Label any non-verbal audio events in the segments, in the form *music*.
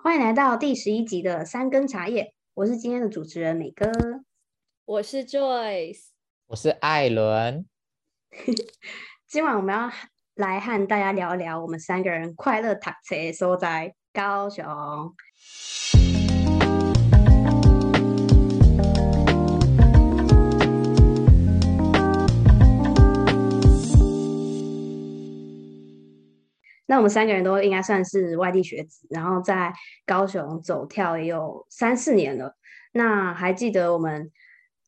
欢迎来到第十一集的三根茶叶，我是今天的主持人美哥，我是 Joyce，我是艾伦。*laughs* 今晚我们要来和大家聊一聊我们三个人快乐躺车所在高雄。那我们三个人都应该算是外地学子，然后在高雄走跳也有三四年了。那还记得我们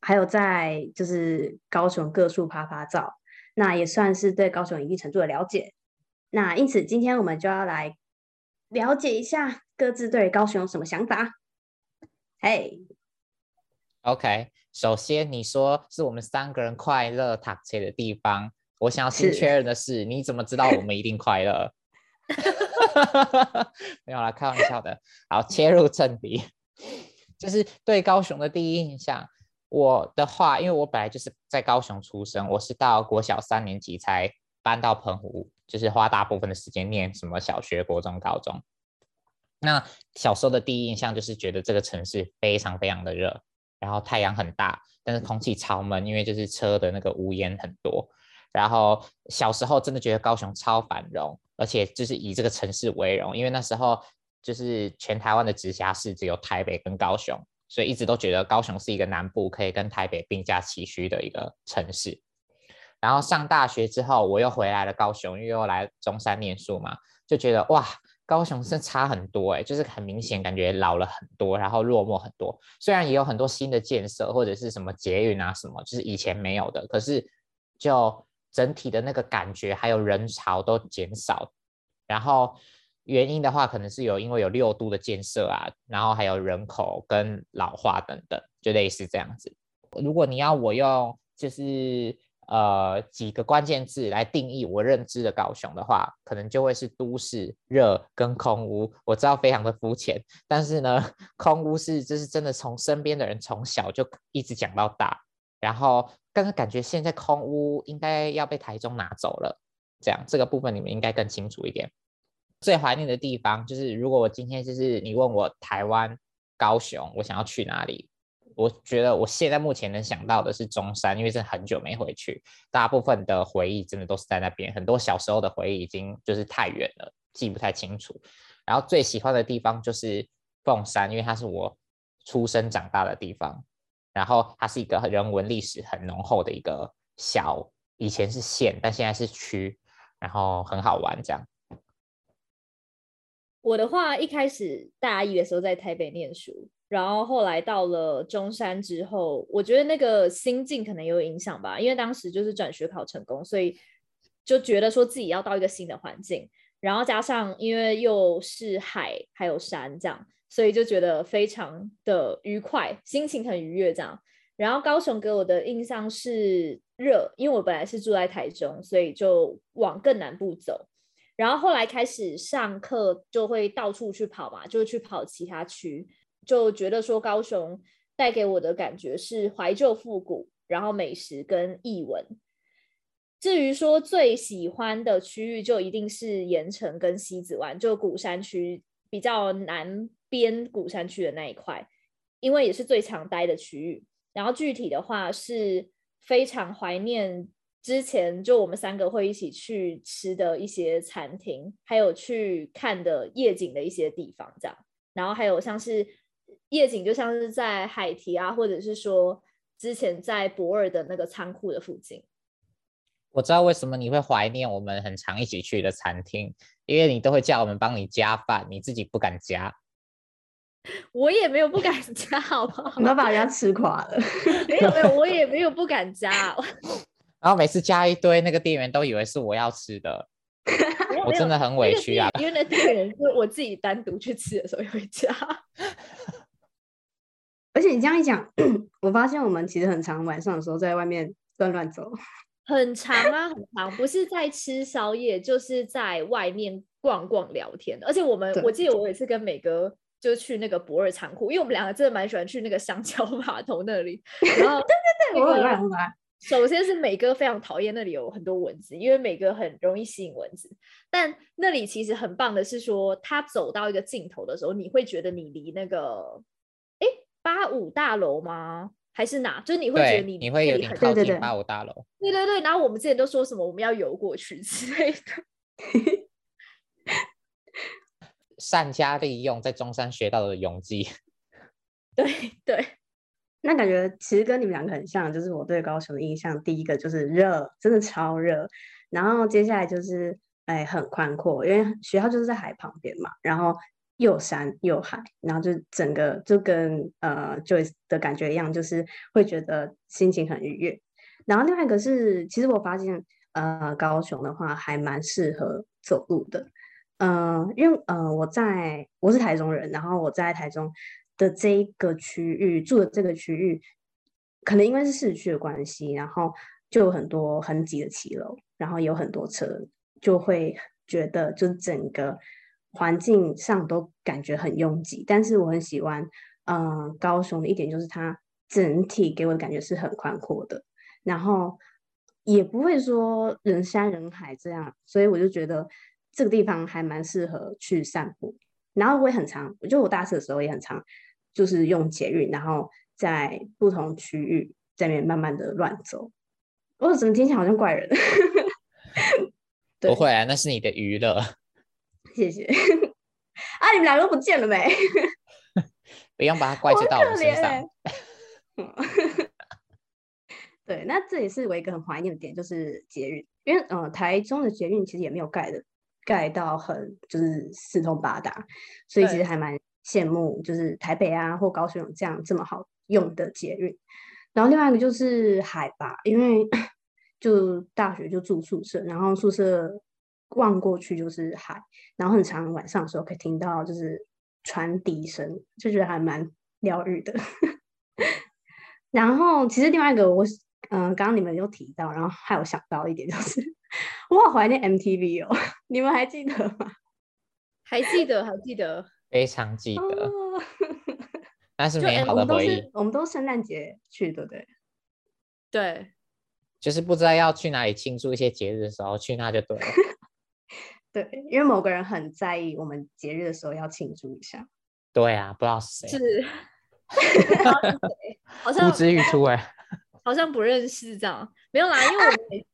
还有在就是高雄各处拍拍照，那也算是对高雄一定程度的了解。那因此今天我们就要来了解一下各自对高雄有什么想法。嘿，OK，首先你说是我们三个人快乐躺车的地方，我想要先确认的是，是你怎么知道我们一定快乐？*laughs* 没有啦，开玩笑的。好，切入正题，就是对高雄的第一印象。我的话，因为我本来就是在高雄出生，我是到国小三年级才搬到澎湖，就是花大部分的时间念什么小学、国中、高中。那小时候的第一印象就是觉得这个城市非常非常的热，然后太阳很大，但是空气超闷，因为就是车的那个乌烟很多。然后小时候真的觉得高雄超繁荣。而且就是以这个城市为荣，因为那时候就是全台湾的直辖市只有台北跟高雄，所以一直都觉得高雄是一个南部可以跟台北并驾齐驱的一个城市。然后上大学之后，我又回来了高雄，因为又来中山念书嘛，就觉得哇，高雄是差很多哎，就是很明显感觉老了很多，然后落寞很多。虽然也有很多新的建设或者是什么捷运啊什么，就是以前没有的，可是就。整体的那个感觉还有人潮都减少，然后原因的话，可能是有因为有六度的建设啊，然后还有人口跟老化等等，就类似这样子。如果你要我用就是呃几个关键字来定义我认知的高雄的话，可能就会是都市热跟空屋。我知道非常的肤浅，但是呢，空屋是就是真的从身边的人从小就一直讲到大，然后。但是感觉现在空屋应该要被台中拿走了，这样这个部分你们应该更清楚一点。最怀念的地方就是，如果我今天就是你问我台湾高雄，我想要去哪里？我觉得我现在目前能想到的是中山，因为真的很久没回去，大部分的回忆真的都是在那边，很多小时候的回忆已经就是太远了，记不太清楚。然后最喜欢的地方就是凤山，因为它是我出生长大的地方。然后它是一个人文历史很浓厚的一个小，以前是县，但现在是区，然后很好玩这样。我的话，一开始大一的时候在台北念书，然后后来到了中山之后，我觉得那个心境可能有影响吧，因为当时就是转学考成功，所以就觉得说自己要到一个新的环境，然后加上因为又是海还有山这样。所以就觉得非常的愉快，心情很愉悦这样。然后高雄给我的印象是热，因为我本来是住在台中，所以就往更南部走。然后后来开始上课，就会到处去跑嘛，就去跑其他区，就觉得说高雄带给我的感觉是怀旧复古，然后美食跟艺文。至于说最喜欢的区域，就一定是盐城跟西子湾，就鼓山区比较南。边古山区的那一块，因为也是最常待的区域。然后具体的话是非常怀念之前就我们三个会一起去吃的一些餐厅，还有去看的夜景的一些地方，这样。然后还有像是夜景，就像是在海堤啊，或者是说之前在博尔的那个仓库的附近。我知道为什么你会怀念我们很常一起去的餐厅，因为你都会叫我们帮你加饭，你自己不敢加。*laughs* 我也没有不敢加，*laughs* 好不好？你要把人家吃垮了。没有没有，我也没有不敢加。然后每次加一堆，那个店员都以为是我要吃的，我真的很委屈啊。因为那店员是我自己单独去吃的时候也会加。而且你这样一讲，*clears throat* 我发现我们其实很常晚上的时候在外面乱乱走。很长啊，很长，不是在吃宵夜，就是在外面逛逛聊天。而且我们，我记得我也是跟美哥。就去那个博尔仓库，因为我们两个真的蛮喜欢去那个香蕉 *laughs* 码头那里。*laughs* 然后，对对对，我。首先是美哥非常讨厌那里有很多蚊子，因为美哥很容易吸引蚊子。但那里其实很棒的是说，他走到一个尽头的时候，你会觉得你离那个，哎，八五大楼吗？还是哪？就是你会觉得你你会有点靠近八五大楼。对对对，然后我们之前都说什么我们要游过去之类的。*laughs* 善加利用在中山学到的泳技。*laughs* 对对。那感觉其实跟你们两个很像，就是我对高雄的印象，第一个就是热，真的超热。然后接下来就是哎很宽阔，因为学校就是在海旁边嘛，然后又山又海，然后就整个就跟呃 Joyce 的感觉一样，就是会觉得心情很愉悦。然后另外一个是，其实我发现呃高雄的话还蛮适合走路的，呃，因为呃我在我是台中人，然后我在台中。的这一个区域住的这个区域，可能因为是市区的关系，然后就有很多很挤的骑楼，然后有很多车，就会觉得就整个环境上都感觉很拥挤。但是我很喜欢，嗯、呃，高雄的一点就是它整体给我的感觉是很宽阔的，然后也不会说人山人海这样，所以我就觉得这个地方还蛮适合去散步。然后我也很常，就我大四的时候也很常。就是用捷运，然后在不同区域在那边慢慢的乱走。我怎么听起来好像怪人？*laughs* 不会啊，那是你的娱乐。*laughs* 谢谢。啊，你们两个都不见了没？*laughs* 不用把它怪罪到我身上。对，那这也是我一个很怀念的点，就是捷运，因为嗯、呃，台中的捷运其实也没有盖的盖到很就是四通八达，所以其实还蛮。羡慕就是台北啊或高雄有这样这么好用的捷运，然后另外一个就是海拔，因为 *coughs* 就大学就住宿舍，然后宿舍望过去就是海，然后很常晚上的时候可以听到就是船笛声，就觉得还蛮疗愈的。*laughs* 然后其实另外一个我嗯、呃，刚刚你们有提到，然后还有想到一点就是，*laughs* 我好怀念 MTV 哦，*laughs* 你们还记得吗？*laughs* 还记得，还记得。非常记得，那、哦、是美好的回忆。我们都圣诞节去，对不对？对，就是不知道要去哪里庆祝一些节日的时候，去那就对了。对，因为某个人很在意我们节日的时候要庆祝一下。对啊，不知道是谁。是，好像呼之欲出哎，好像不认识这样。没有啦，因为我们每次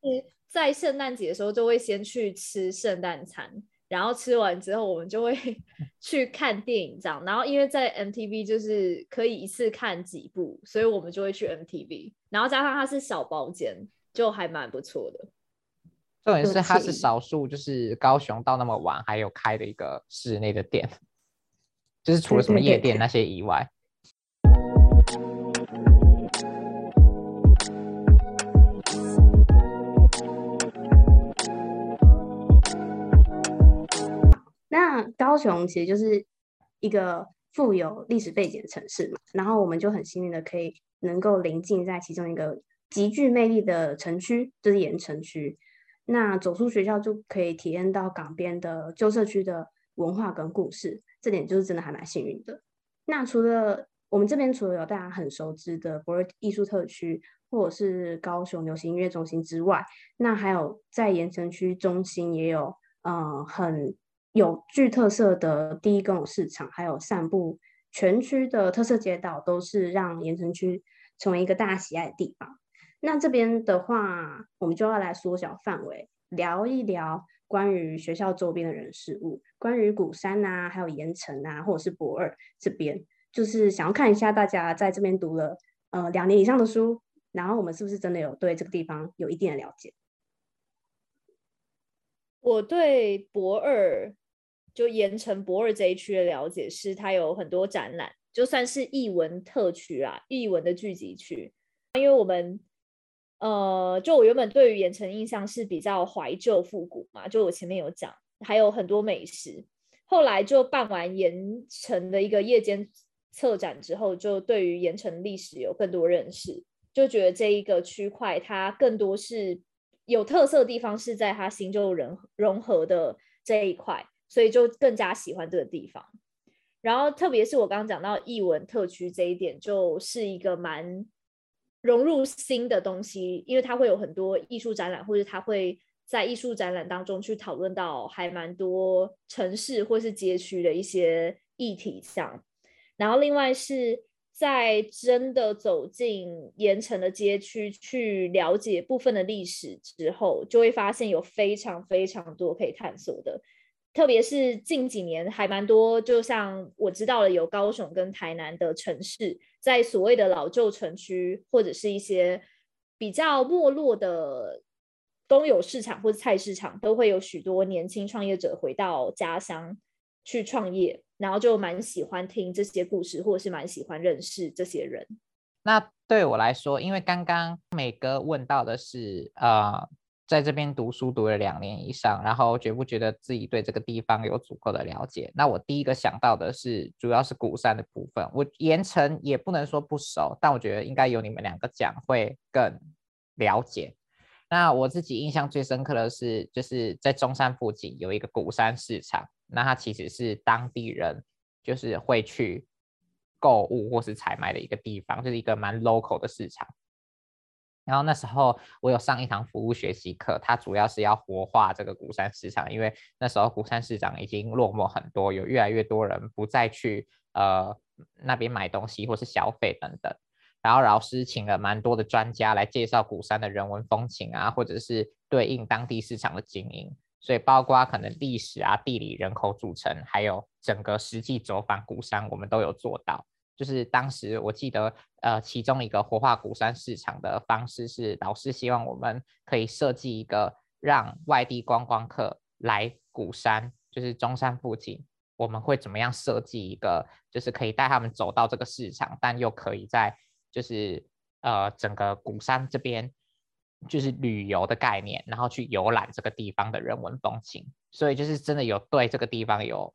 在圣诞节的时候就会先去吃圣诞餐。然后吃完之后，我们就会 *laughs* 去看电影，这样。然后因为在 MTV 就是可以一次看几部，所以我们就会去 MTV。然后加上它是小包间，就还蛮不错的。重点是它是少数，就是高雄到那么晚还有开的一个室内的店，就是除了什么夜店那些以外。那高雄其实就是一个富有历史背景的城市嘛，然后我们就很幸运的可以能够临近在其中一个极具魅力的城区，就是盐城区。那走出学校就可以体验到港边的旧社区的文化跟故事，这点就是真的还蛮幸运的。那除了我们这边除了有大家很熟知的驳二艺术特区或者是高雄流行音乐中心之外，那还有在盐城区中心也有嗯很。有具特色的第一公有市场，还有散步全区的特色街道，都是让盐城区成为一个大家喜爱的地方。那这边的话，我们就要来缩小范围，聊一聊关于学校周边的人事物，关于鼓山啊，还有盐城啊，或者是博二这边，就是想要看一下大家在这边读了呃两年以上的书，然后我们是不是真的有对这个地方有一定的了解？我对博二。就盐城博尔这一区的了解是，它有很多展览，就算是艺文特区啊，艺文的聚集区。因为我们，呃，就我原本对于盐城印象是比较怀旧复古嘛，就我前面有讲，还有很多美食。后来就办完盐城的一个夜间策展之后，就对于盐城历史有更多认识，就觉得这一个区块它更多是有特色的地方，是在它新旧融融合的这一块。所以就更加喜欢这个地方，然后特别是我刚刚讲到艺文特区这一点，就是一个蛮融入新的东西，因为它会有很多艺术展览，或者它会在艺术展览当中去讨论到还蛮多城市或是街区的一些议题上。然后另外是在真的走进盐城的街区去了解部分的历史之后，就会发现有非常非常多可以探索的。特别是近几年还蛮多，就像我知道了有高雄跟台南的城市，在所谓的老旧城区或者是一些比较没落的公有市场或者菜市场，都会有许多年轻创业者回到家乡去创业，然后就蛮喜欢听这些故事，或者是蛮喜欢认识这些人。那对我来说，因为刚刚美哥问到的是呃。在这边读书读了两年以上，然后觉不觉得自己对这个地方有足够的了解？那我第一个想到的是，主要是鼓山的部分。我盐城也不能说不熟，但我觉得应该由你们两个讲会更了解。那我自己印象最深刻的是，就是在中山附近有一个鼓山市场，那它其实是当地人就是会去购物或是采买的一个地方，就是一个蛮 local 的市场。然后那时候我有上一堂服务学习课，它主要是要活化这个鼓山市场，因为那时候鼓山市场已经落寞很多，有越来越多人不再去呃那边买东西或是消费等等。然后老师请了蛮多的专家来介绍鼓山的人文风情啊，或者是对应当地市场的经营，所以包括可能历史啊、地理、人口组成，还有整个实际走访鼓山，我们都有做到。就是当时我记得，呃，其中一个活化鼓山市场的方式是，老师希望我们可以设计一个让外地观光客来鼓山，就是中山附近，我们会怎么样设计一个，就是可以带他们走到这个市场，但又可以在就是呃整个鼓山这边就是旅游的概念，然后去游览这个地方的人文风情，所以就是真的有对这个地方有。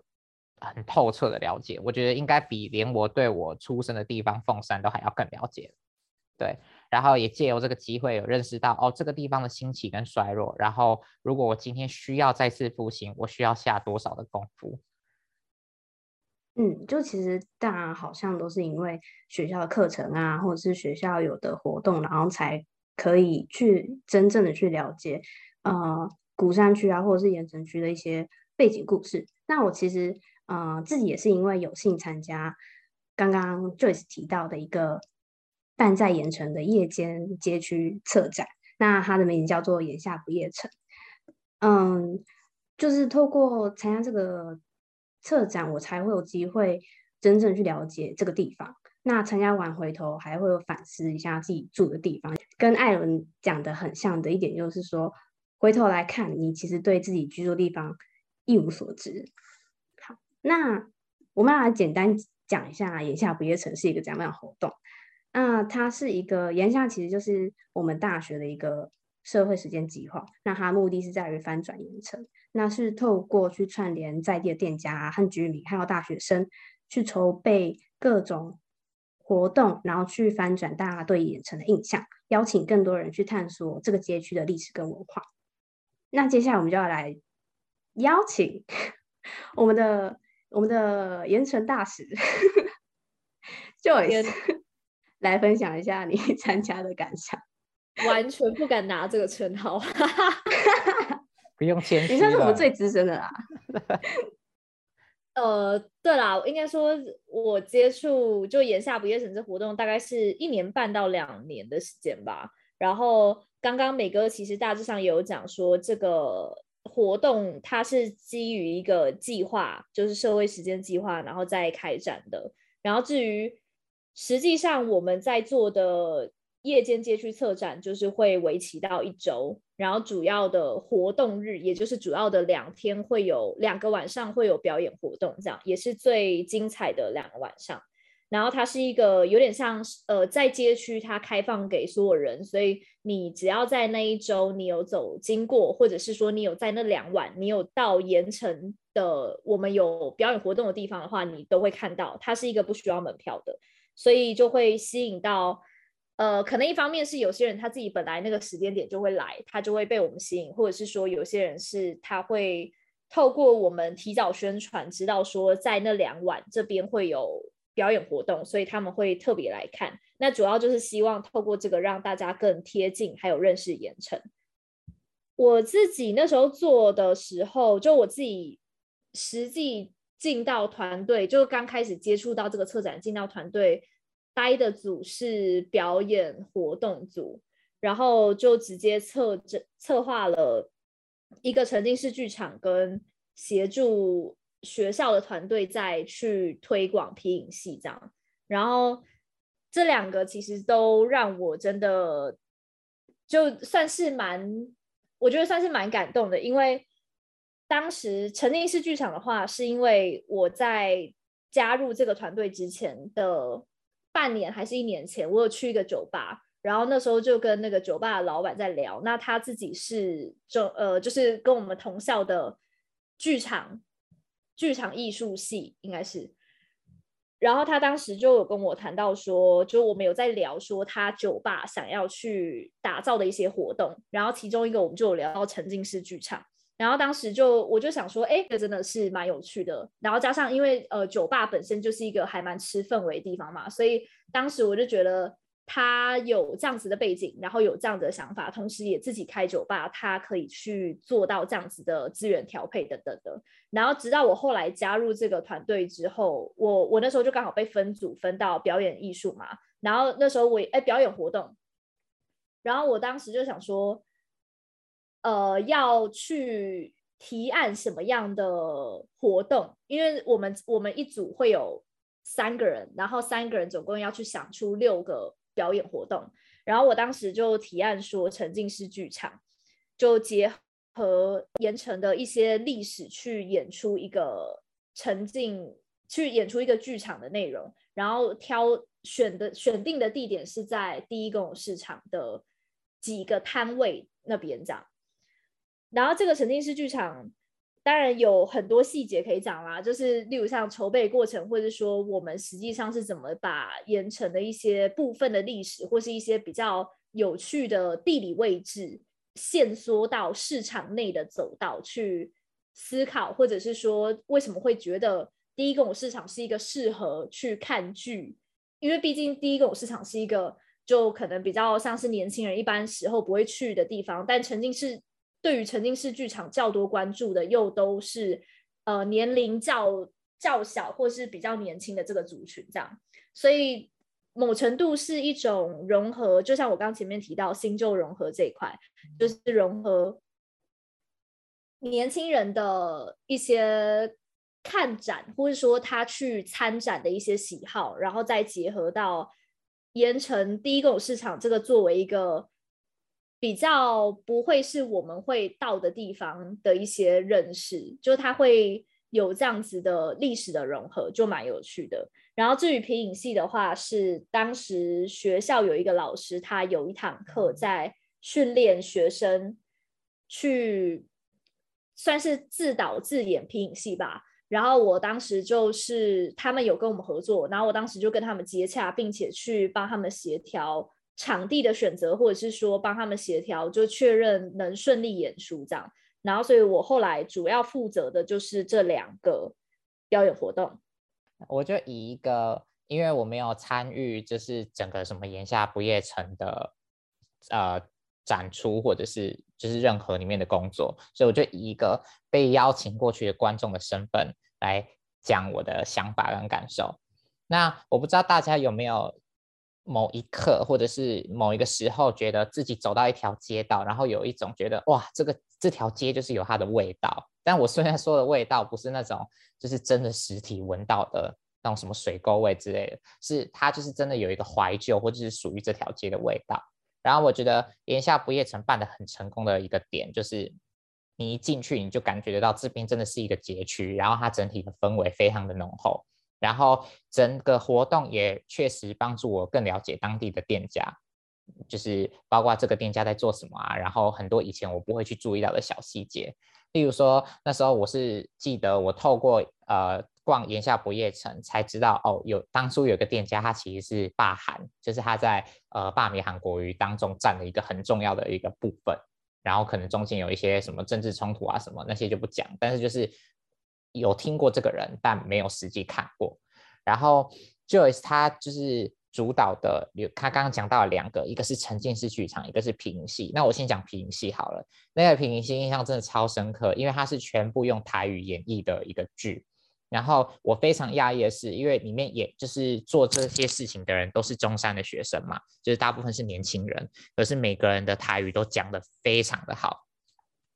很透彻的了解，我觉得应该比连我对我出生的地方凤山都还要更了解。对，然后也借由这个机会有认识到哦，这个地方的兴起跟衰弱，然后如果我今天需要再次复兴，我需要下多少的功夫？嗯，就其实大家好像都是因为学校的课程啊，或者是学校有的活动，然后才可以去真正的去了解呃鼓山区啊，或者是盐城区的一些背景故事。那我其实。呃，自己也是因为有幸参加刚刚 Joyce 提到的一个办在盐城的夜间街区策展，那它的名字叫做“眼下不夜城”。嗯，就是透过参加这个策展，我才会有机会真正去了解这个地方。那参加完回头还会有反思一下自己住的地方，跟艾伦讲的很像的一点就是说，回头来看你其实对自己居住地方一无所知。那我们来简单讲一下“眼下不夜城”是一个怎样的活动。那它是一个眼下，其实就是我们大学的一个社会实践计划。那它目的是在于翻转盐城，那是透过去串联在地的店家和居民，还有大学生，去筹备各种活动，然后去翻转大家对盐城的印象，邀请更多人去探索这个街区的历史跟文化。那接下来我们就要来邀请 *laughs* 我们的。我们的盐城大使 *laughs* Joyce *laughs* 来分享一下你 *laughs* 参加的感想。完全不敢拿这个称号，不用谦虚。你算是我们最资深的啦。呃，对啦，应该说，我接触就眼下不夜城这活动，大概是一年半到两年的时间吧。然后刚刚美哥其实大致上也有讲说这个。活动它是基于一个计划，就是社会实践计划，然后再开展的。然后至于实际上我们在做的夜间街区策展，就是会为期到一周，然后主要的活动日，也就是主要的两天，会有两个晚上会有表演活动，这样也是最精彩的两个晚上。然后它是一个有点像，呃，在街区它开放给所有人，所以你只要在那一周你有走经过，或者是说你有在那两晚你有到盐城的我们有表演活动的地方的话，你都会看到，它是一个不需要门票的，所以就会吸引到，呃，可能一方面是有些人他自己本来那个时间点就会来，他就会被我们吸引，或者是说有些人是他会透过我们提早宣传，知道说在那两晚这边会有。表演活动，所以他们会特别来看。那主要就是希望透过这个让大家更贴近，还有认识盐城。我自己那时候做的时候，就我自己实际进到团队，就刚开始接触到这个策展，进到团队待的组是表演活动组，然后就直接策策策划了一个沉浸式剧场，跟协助学校的团队在去推广皮影戏这样，然后这两个其实都让我真的就算是蛮。我觉得算是蛮感动的，因为当时沉浸式剧场的话，是因为我在加入这个团队之前的半年还是一年前，我有去一个酒吧，然后那时候就跟那个酒吧的老板在聊，那他自己是就呃就是跟我们同校的剧场剧场艺术系应该是。然后他当时就有跟我谈到说，就我们有在聊说他酒吧想要去打造的一些活动，然后其中一个我们就有聊到沉浸式剧场，然后当时就我就想说，哎，这真的是蛮有趣的。然后加上因为呃酒吧本身就是一个还蛮吃氛围的地方嘛，所以当时我就觉得。他有这样子的背景，然后有这样子的想法，同时也自己开酒吧，他可以去做到这样子的资源调配等等的。然后直到我后来加入这个团队之后，我我那时候就刚好被分组分到表演艺术嘛。然后那时候我哎表演活动，然后我当时就想说，呃，要去提案什么样的活动？因为我们我们一组会有三个人，然后三个人总共要去想出六个。表演活动，然后我当时就提案说，沉浸式剧场就结合盐城的一些历史去演出一个沉浸，去演出一个剧场的内容，然后挑选的选定的地点是在第一公有市场的几个摊位那边这样，然后这个沉浸式剧场。当然有很多细节可以讲啦，就是例如像筹备过程，或者说我们实际上是怎么把盐城的一些部分的历史，或是一些比较有趣的地理位置，限缩到市场内的走道去思考，或者是说为什么会觉得第一公有市场是一个适合去看剧，因为毕竟第一公有市场是一个就可能比较像是年轻人一般时候不会去的地方，但曾经是。对于沉浸式剧场较多关注的，又都是呃年龄较较小或是比较年轻的这个族群，这样，所以某程度是一种融合，就像我刚前面提到新旧融合这一块，就是融合年轻人的一些看展，或者说他去参展的一些喜好，然后再结合到盐城第一公有市场这个作为一个。比较不会是我们会到的地方的一些认识，就它会有这样子的历史的融合，就蛮有趣的。然后至于皮影戏的话，是当时学校有一个老师，他有一堂课在训练学生去算是自导自演皮影戏吧。然后我当时就是他们有跟我们合作，然后我当时就跟他们接洽，并且去帮他们协调。场地的选择，或者是说帮他们协调，就确认能顺利演出这样。然后，所以我后来主要负责的就是这两个表演活动。我就以一个，因为我没有参与，就是整个什么炎夏不夜城的呃展出，或者是就是任何里面的工作，所以我就以一个被邀请过去的观众的身份来讲我的想法跟感受。那我不知道大家有没有。某一刻，或者是某一个时候，觉得自己走到一条街道，然后有一种觉得哇，这个这条街就是有它的味道。但我虽然说的味道不是那种，就是真的实体闻到的那种什么水沟味之类的，是它就是真的有一个怀旧，或者是属于这条街的味道。然后我觉得炎夏不夜城办得很成功的一个点，就是你一进去你就感觉得到这边真的是一个街区，然后它整体的氛围非常的浓厚。然后整个活动也确实帮助我更了解当地的店家，就是包括这个店家在做什么啊，然后很多以前我不会去注意到的小细节，例如说那时候我是记得我透过呃逛盐夏不夜城才知道哦，有当初有个店家他其实是霸韩，就是他在呃罢免韩国瑜当中占了一个很重要的一个部分，然后可能中间有一些什么政治冲突啊什么那些就不讲，但是就是。有听过这个人，但没有实际看过。然后 Joyce 他就是主导的，有他刚刚讲到了两个，一个是沉浸式剧场，一个是皮影戏。那我先讲皮影戏好了。那个皮影戏印象真的超深刻，因为它是全部用台语演绎的一个剧。然后我非常讶异的是，因为里面也就是做这些事情的人都是中山的学生嘛，就是大部分是年轻人，可是每个人的台语都讲得非常的好。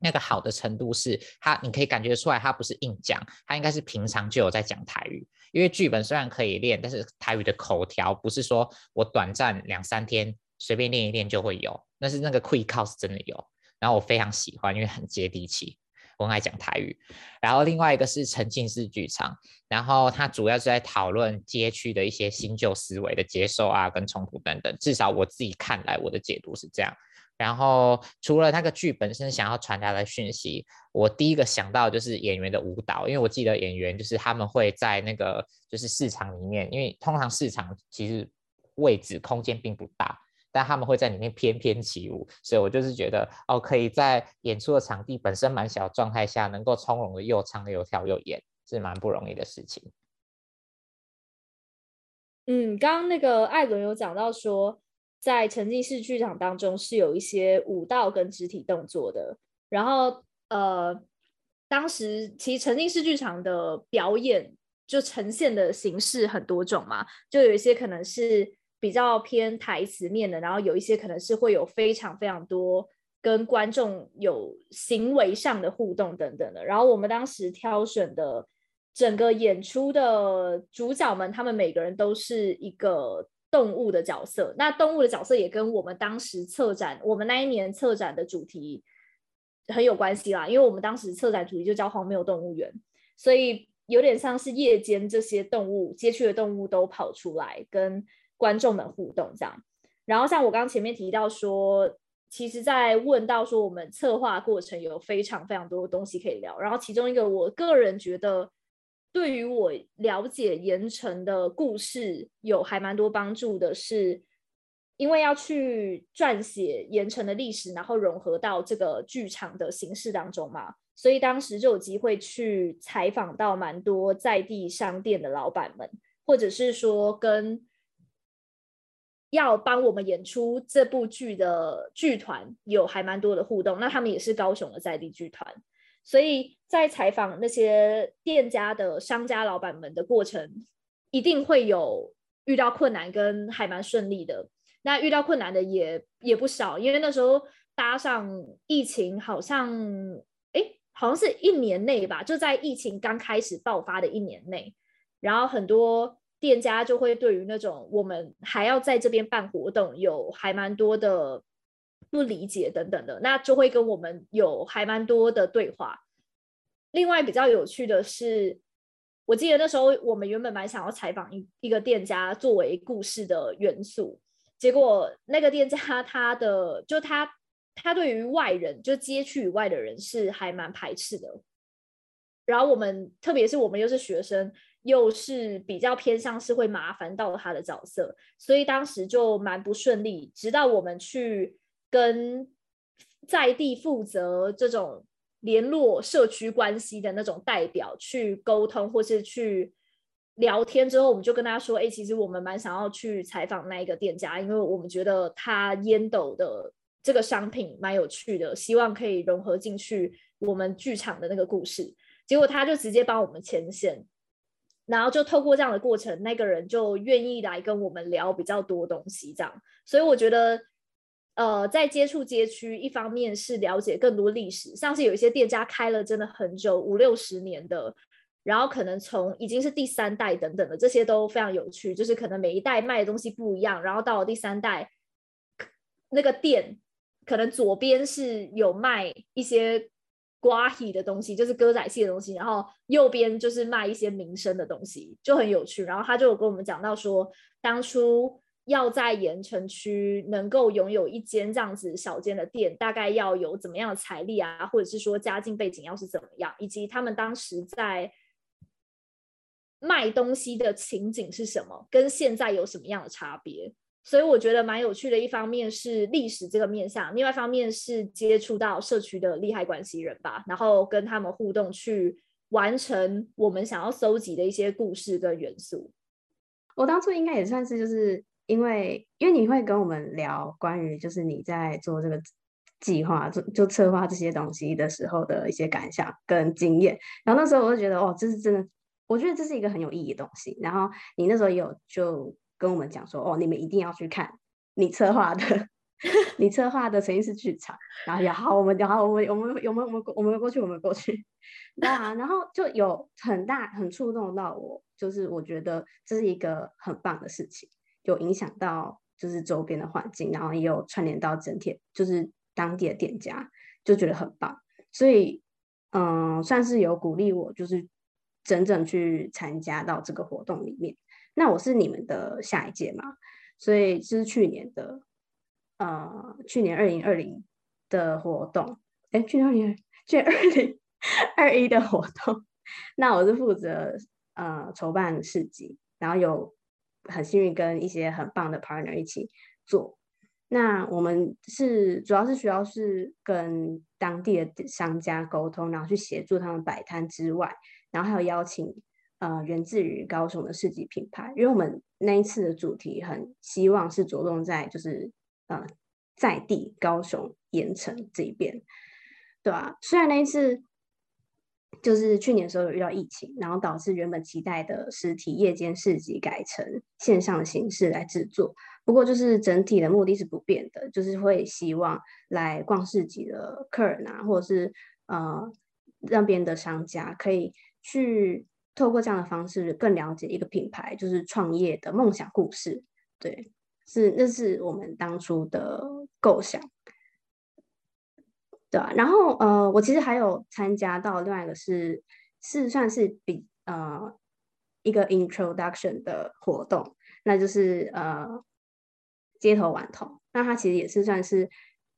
那个好的程度是他，你可以感觉出来，他不是硬讲，他应该是平常就有在讲台语。因为剧本虽然可以练，但是台语的口条不是说我短暂两三天随便练一练就会有，那是那个 quick call 是真的有。然后我非常喜欢，因为很接地气，我很爱讲台语。然后另外一个是沉浸式剧场，然后它主要是在讨论街区的一些新旧思维的接受啊，跟冲突等等。至少我自己看来，我的解读是这样。然后除了那个剧本身想要传达的讯息，我第一个想到就是演员的舞蹈，因为我记得演员就是他们会在那个就是市场里面，因为通常市场其实位置空间并不大，但他们会在里面翩翩起舞，所以我就是觉得哦，可以在演出的场地本身蛮小状态下，能够从容的又唱又跳又演，是蛮不容易的事情。嗯，刚刚那个艾伦有讲到说。在沉浸式剧场当中是有一些舞蹈跟肢体动作的，然后呃，当时其实沉浸式剧场的表演就呈现的形式很多种嘛，就有一些可能是比较偏台词面的，然后有一些可能是会有非常非常多跟观众有行为上的互动等等的，然后我们当时挑选的整个演出的主角们，他们每个人都是一个。动物的角色，那动物的角色也跟我们当时策展，我们那一年策展的主题很有关系啦。因为我们当时策展主题就叫“荒谬动物园”，所以有点像是夜间这些动物、街区的动物都跑出来跟观众们互动这样。然后像我刚刚前面提到说，其实，在问到说我们策划过程有非常非常多的东西可以聊，然后其中一个我个人觉得。对于我了解盐城的故事有还蛮多帮助的，是因为要去撰写盐城的历史，然后融合到这个剧场的形式当中嘛，所以当时就有机会去采访到蛮多在地商店的老板们，或者是说跟要帮我们演出这部剧的剧团有还蛮多的互动，那他们也是高雄的在地剧团。所以在采访那些店家的商家老板们的过程，一定会有遇到困难跟还蛮顺利的。那遇到困难的也也不少，因为那时候搭上疫情，好像诶，好像是一年内吧，就在疫情刚开始爆发的一年内，然后很多店家就会对于那种我们还要在这边办活动，有还蛮多的。不理解等等的，那就会跟我们有还蛮多的对话。另外比较有趣的是，我记得那时候我们原本蛮想要采访一一个店家作为故事的元素，结果那个店家他的就他他对于外人就街区以外的人是还蛮排斥的。然后我们特别是我们又是学生，又是比较偏向是会麻烦到他的角色，所以当时就蛮不顺利。直到我们去。跟在地负责这种联络社区关系的那种代表去沟通，或是去聊天之后，我们就跟他说：“哎，其实我们蛮想要去采访那一个店家，因为我们觉得他烟斗的这个商品蛮有趣的，希望可以融合进去我们剧场的那个故事。”结果他就直接帮我们牵线，然后就透过这样的过程，那个人就愿意来跟我们聊比较多东西，这样。所以我觉得。呃，在接触街区，一方面是了解更多历史，像是有一些店家开了真的很久，五六十年的，然后可能从已经是第三代等等的，这些都非常有趣。就是可能每一代卖的东西不一样，然后到了第三代，那个店可能左边是有卖一些瓜戏的东西，就是歌仔戏的东西，然后右边就是卖一些民生的东西，就很有趣。然后他就有跟我们讲到说，当初。要在盐城区能够拥有一间这样子小间的店，大概要有怎么样的财力啊，或者是说家境背景要是怎么样，以及他们当时在卖东西的情景是什么，跟现在有什么样的差别？所以我觉得蛮有趣的。一方面是历史这个面向，另外一方面是接触到社区的利害关系人吧，然后跟他们互动，去完成我们想要搜集的一些故事跟元素。我当初应该也算是就是因为因为你会跟我们聊关于就是你在做这个计划就就策划这些东西的时候的一些感想跟经验，然后那时候我就觉得哦，这是真的，我觉得这是一个很有意义的东西。然后你那时候也有就跟我们讲说哦，你们一定要去看你策划的。*laughs* 你策划的沉浸式剧场，然后也好，我们然后我们我们我们我们我们过去我们过去，对啊，然后就有很大很触动到我，就是我觉得这是一个很棒的事情，有影响到就是周边的环境，然后也有串联到整体，就是当地的店家，就觉得很棒，所以嗯，算是有鼓励我，就是真正去参加到这个活动里面。那我是你们的下一届嘛，所以是去年的。呃，去年二零二零的活动，哎，去年二零，去年二零 *laughs* 二一的活动，*laughs* 那我是负责呃筹办市集，然后有很幸运跟一些很棒的 partner 一起做。那我们是主要是需要是跟当地的商家沟通，然后去协助他们摆摊之外，然后还有邀请呃源自于高雄的市集品牌，因为我们那一次的主题很希望是着重在就是。呃，在地高雄盐城这一边，对吧、啊？虽然那一次就是去年的时候有遇到疫情，然后导致原本期待的实体夜间市集改成线上的形式来制作，不过就是整体的目的是不变的，就是会希望来逛市集的客人啊，或者是呃那边的商家，可以去透过这样的方式更了解一个品牌，就是创业的梦想故事，对。是，那是我们当初的构想，对啊，然后呃，我其实还有参加到另外一个是是算是比呃一个 introduction 的活动，那就是呃街头顽童。那它其实也是算是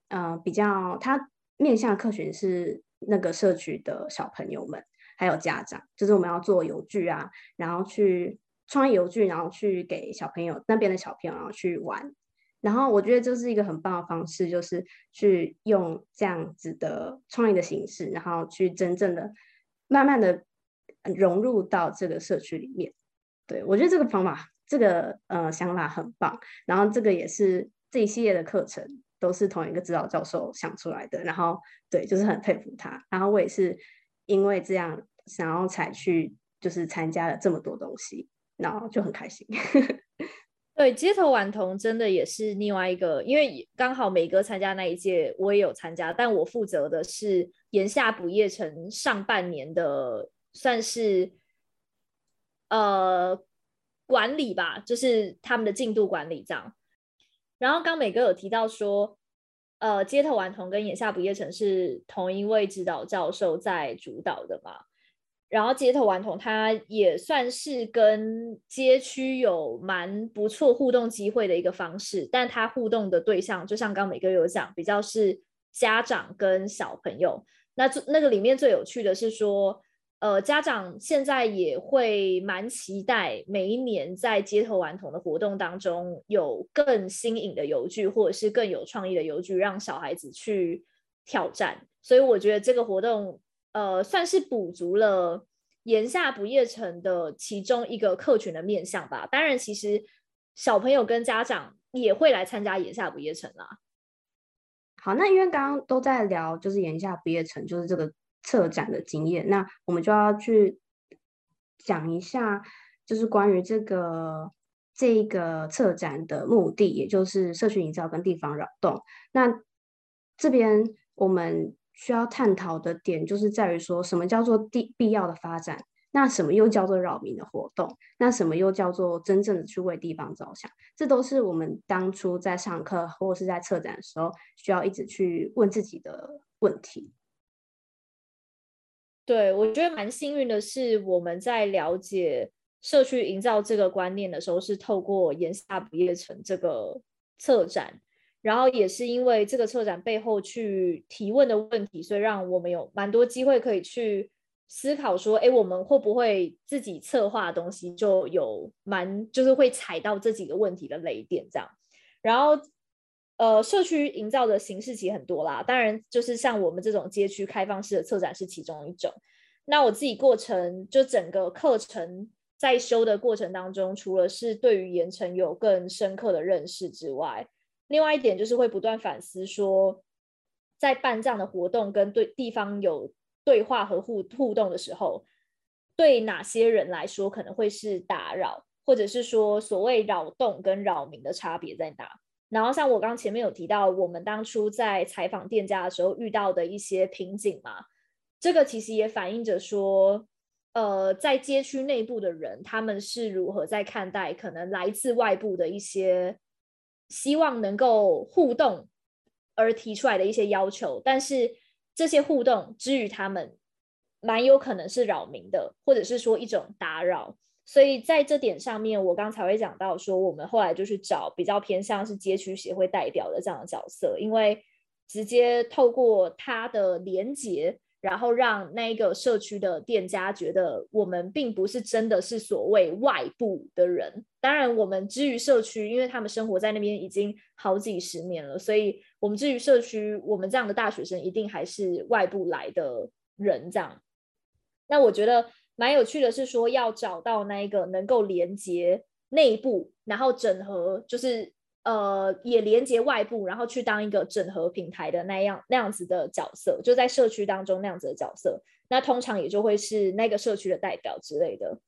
呃比较，它面向客群是那个社区的小朋友们，还有家长，就是我们要做游具啊，然后去。创意游具，然后去给小朋友那边的小朋友然后去玩，然后我觉得这是一个很棒的方式，就是去用这样子的创意的形式，然后去真正的慢慢的融入到这个社区里面。对，我觉得这个方法，这个呃想法很棒，然后这个也是这一系列的课程都是同一个指导教授想出来的，然后对，就是很佩服他，然后我也是因为这样，想要才去就是参加了这么多东西。然后就很开心。*laughs* 对，街头顽童真的也是另外一个，因为刚好美哥参加那一届，我也有参加，但我负责的是盐夏不夜城上半年的，算是呃管理吧，就是他们的进度管理这样。然后刚美哥有提到说，呃，街头顽童跟盐夏不夜城是同一位指导教授在主导的嘛？然后街头顽童，它也算是跟街区有蛮不错互动机会的一个方式，但它互动的对象，就像刚美哥有讲，比较是家长跟小朋友。那那个里面最有趣的是说，呃，家长现在也会蛮期待每一年在街头顽童的活动当中有更新颖的游具，或者是更有创意的游具，让小孩子去挑战。所以我觉得这个活动。呃，算是补足了盐夏不夜城的其中一个客群的面向吧。当然，其实小朋友跟家长也会来参加盐夏不夜城啦。好，那因为刚刚都在聊，就是盐夏不夜城，就是这个策展的经验，那我们就要去讲一下，就是关于这个这个策展的目的，也就是社区营造跟地方扰动。那这边我们。需要探讨的点就是在于说什么叫做必必要的发展，那什么又叫做扰民的活动，那什么又叫做真正的去为地方着想，这都是我们当初在上课或者是在策展的时候需要一直去问自己的问题。对，我觉得蛮幸运的是，我们在了解社区营造这个观念的时候，是透过盐夏不夜城这个策展。然后也是因为这个策展背后去提问的问题，所以让我们有蛮多机会可以去思考说，哎，我们会不会自己策划的东西就有蛮就是会踩到这几个问题的雷点这样。然后，呃，社区营造的形式其实很多啦，当然就是像我们这种街区开放式的策展是其中一种。那我自己过程就整个课程在修的过程当中，除了是对于盐城有更深刻的认识之外，另外一点就是会不断反思说，在办这样的活动跟对地方有对话和互互动的时候，对哪些人来说可能会是打扰，或者是说所谓扰动跟扰民的差别在哪？然后像我刚前面有提到，我们当初在采访店家的时候遇到的一些瓶颈嘛，这个其实也反映着说，呃，在街区内部的人，他们是如何在看待可能来自外部的一些希望能够互动而提出来的一些要求，但是这些互动之于他们，蛮有可能是扰民的，或者是说一种打扰。所以在这点上面，我刚才会讲到说，我们后来就去找比较偏向是街区协会代表的这样的角色，因为直接透过他的连结，然后让那个社区的店家觉得我们并不是真的是所谓外部的人。当然，我们之于社区，因为他们生活在那边已经好几十年了，所以我们之于社区，我们这样的大学生一定还是外部来的人这样。那我觉得。蛮有趣的是说，要找到那一个能够连接内部，然后整合，就是呃也连接外部，然后去当一个整合平台的那样那样子的角色，就在社区当中那样子的角色，那通常也就会是那个社区的代表之类的。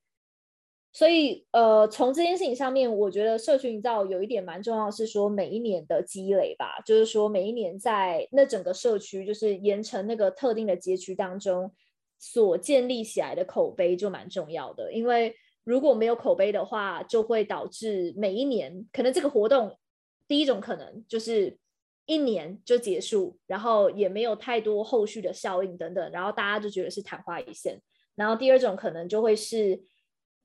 所以呃，从这件事情上面，我觉得社区营造有一点蛮重要，是说每一年的积累吧，就是说每一年在那整个社区，就是盐城那个特定的街区当中。所建立起来的口碑就蛮重要的，因为如果没有口碑的话，就会导致每一年可能这个活动，第一种可能就是一年就结束，然后也没有太多后续的效应等等，然后大家就觉得是昙花一现。然后第二种可能就会是，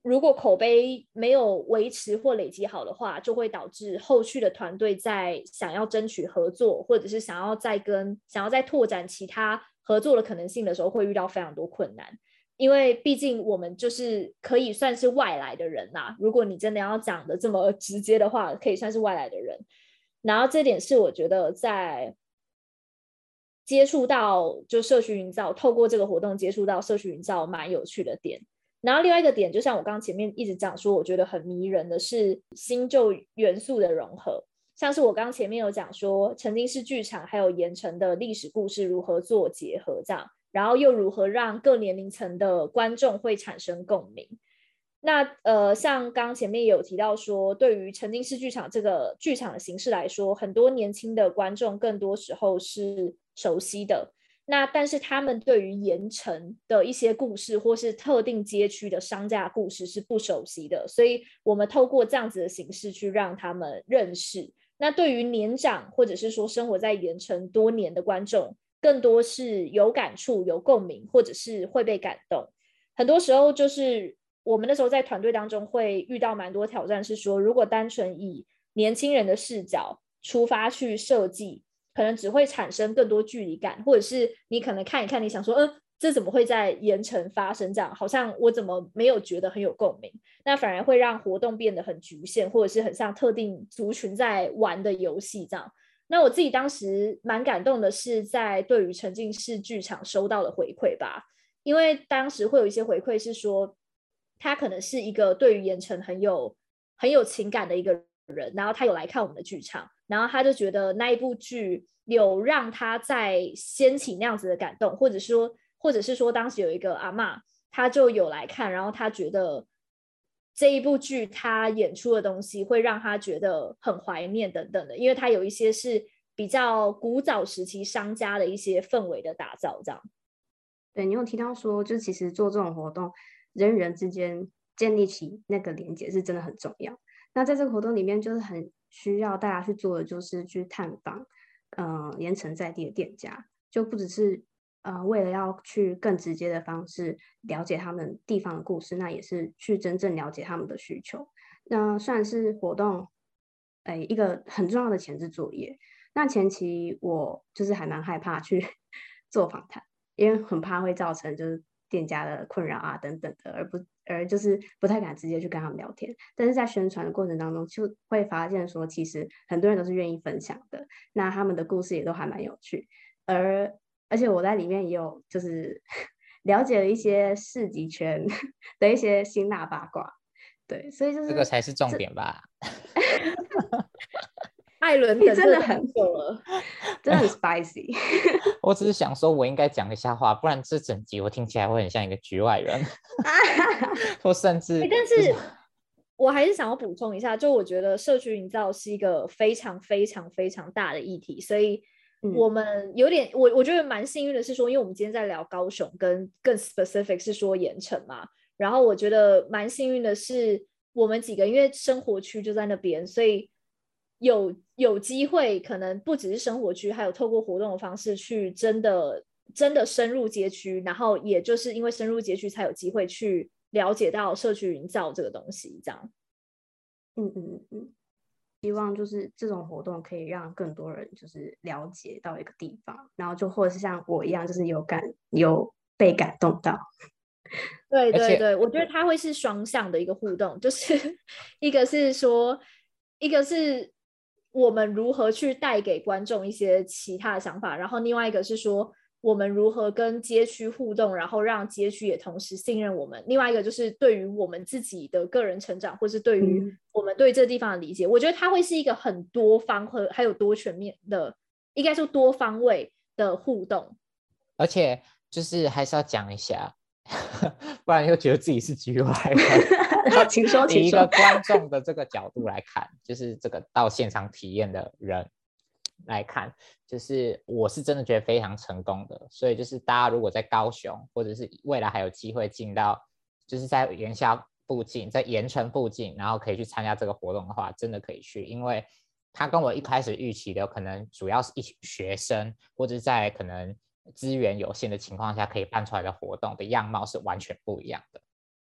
如果口碑没有维持或累积好的话，就会导致后续的团队在想要争取合作，或者是想要再跟想要再拓展其他。合作的可能性的时候，会遇到非常多困难，因为毕竟我们就是可以算是外来的人呐。如果你真的要讲的这么直接的话，可以算是外来的人。然后这点是我觉得在接触到就社区营造，透过这个活动接触到社区营造蛮有趣的点。然后另外一个点，就像我刚前面一直讲说，我觉得很迷人的是新旧元素的融合。像是我刚前面有讲说，曾经是剧场还有盐城的历史故事如何做结合，这样，然后又如何让各年龄层的观众会产生共鸣。那呃，像刚前面有提到说，对于沉浸式剧场这个剧场的形式来说，很多年轻的观众更多时候是熟悉的。那但是他们对于盐城的一些故事，或是特定街区的商家故事是不熟悉的，所以我们透过这样子的形式去让他们认识。那对于年长或者是说生活在盐城多年的观众，更多是有感触、有共鸣，或者是会被感动。很多时候就是我们那时候在团队当中会遇到蛮多挑战，是说如果单纯以年轻人的视角出发去设计，可能只会产生更多距离感，或者是你可能看一看，你想说，嗯。这怎么会在盐城发生？这样好像我怎么没有觉得很有共鸣？那反而会让活动变得很局限，或者是很像特定族群在玩的游戏这样。那我自己当时蛮感动的是，在对于沉浸式剧场收到的回馈吧，因为当时会有一些回馈是说，他可能是一个对于盐城很有很有情感的一个人，然后他有来看我们的剧场，然后他就觉得那一部剧有让他在掀起那样子的感动，或者说。或者是说，当时有一个阿嬷，她就有来看，然后她觉得这一部剧他演出的东西会让他觉得很怀念等等的，因为她有一些是比较古早时期商家的一些氛围的打造，这样。对，你有提到说，就其实做这种活动，人与人之间建立起那个连接是真的很重要。那在这个活动里面，就是很需要大家去做的，就是去探访，嗯、呃，盐埕在地的店家，就不只是。呃，为了要去更直接的方式了解他们地方的故事，那也是去真正了解他们的需求。那算是活动，哎，一个很重要的前置作业。那前期我就是还蛮害怕去 *laughs* 做访谈，因为很怕会造成就是店家的困扰啊等等的，而不而就是不太敢直接去跟他们聊天。但是在宣传的过程当中，就会发现说，其实很多人都是愿意分享的，那他们的故事也都还蛮有趣，而。而且我在里面也有就是 *laughs* 了解了一些市集圈 *laughs* 的一些辛辣八卦。对，所以就是这个才是重点吧。*laughs* 艾伦你真的很久了，真的很 spicy。我只是想说，我应该讲一下话，不然这整集我听起来会很像一个局外人，或甚至、欸。但是，我还是想要补充一下，就我觉得社区营造是一个非常非常非常大的议题，所以我们有点，我我觉得蛮幸运的是说，因为我们今天在聊高雄，跟更 specific 是说盐城嘛，然后我觉得蛮幸运的是，我们几个因为生活区就在那边，所以。有有机会，可能不只是生活区，还有透过活动的方式去真的真的深入街区，然后也就是因为深入街区，才有机会去了解到社区营造这个东西。这样，嗯嗯嗯，希望就是这种活动可以让更多人就是了解到一个地方，然后就或者是像我一样，就是有感有被感动到。对对对，我觉得它会是双向的一个互动，就是 *laughs* 一个是说，一个是。我们如何去带给观众一些其他的想法？然后另外一个是说，我们如何跟街区互动，然后让街区也同时信任我们。另外一个就是对于我们自己的个人成长，或是对于我们对这个地方的理解，嗯、我觉得它会是一个很多方和还有多全面的，应该说多方位的互动。而且就是还是要讲一下。*laughs* 不然又觉得自己是局外人。好，请说，请说。以一个观众的这个角度来看，就是这个到现场体验的人来看，就是我是真的觉得非常成功的。所以就是大家如果在高雄，或者是未来还有机会进到，就是在盐夏附近，在盐城附近，然后可以去参加这个活动的话，真的可以去，因为他跟我一开始预期的可能主要是一群学生，或者在可能。资源有限的情况下，可以办出来的活动的样貌是完全不一样的，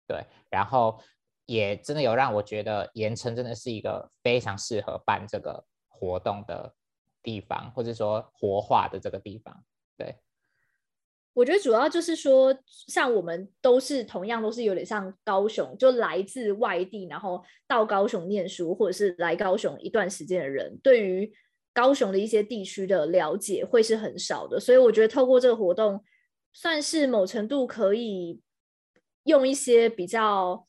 对。然后也真的有让我觉得盐城真的是一个非常适合办这个活动的地方，或者说活化的这个地方。对，我觉得主要就是说，像我们都是同样都是有点像高雄，就来自外地，然后到高雄念书，或者是来高雄一段时间的人，对于。高雄的一些地区的了解会是很少的，所以我觉得透过这个活动，算是某程度可以用一些比较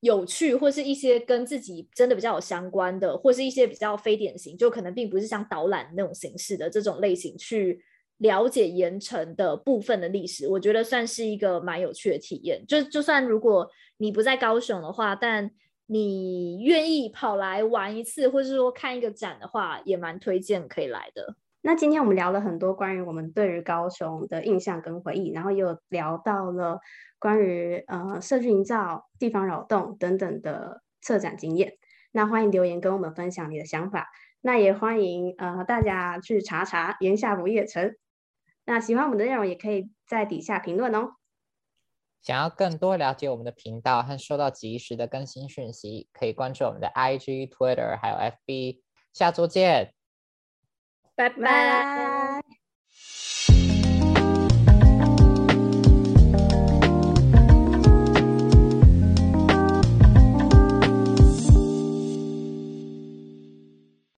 有趣，或是一些跟自己真的比较有相关的，或是一些比较非典型，就可能并不是像导览那种形式的这种类型去了解盐城的部分的历史。我觉得算是一个蛮有趣的体验。就就算如果你不在高雄的话，但你愿意跑来玩一次，或是说看一个展的话，也蛮推荐可以来的。那今天我们聊了很多关于我们对于高雄的印象跟回忆，然后又聊到了关于呃社区营造、地方扰动等等的策展经验。那欢迎留言跟我们分享你的想法。那也欢迎呃大家去查查盐下不夜城。那喜欢我们的内容，也可以在底下评论哦。想要更多了解我们的频道和收到及时的更新讯息，可以关注我们的 IG、Twitter 还有 FB。下周见，Bye-bye.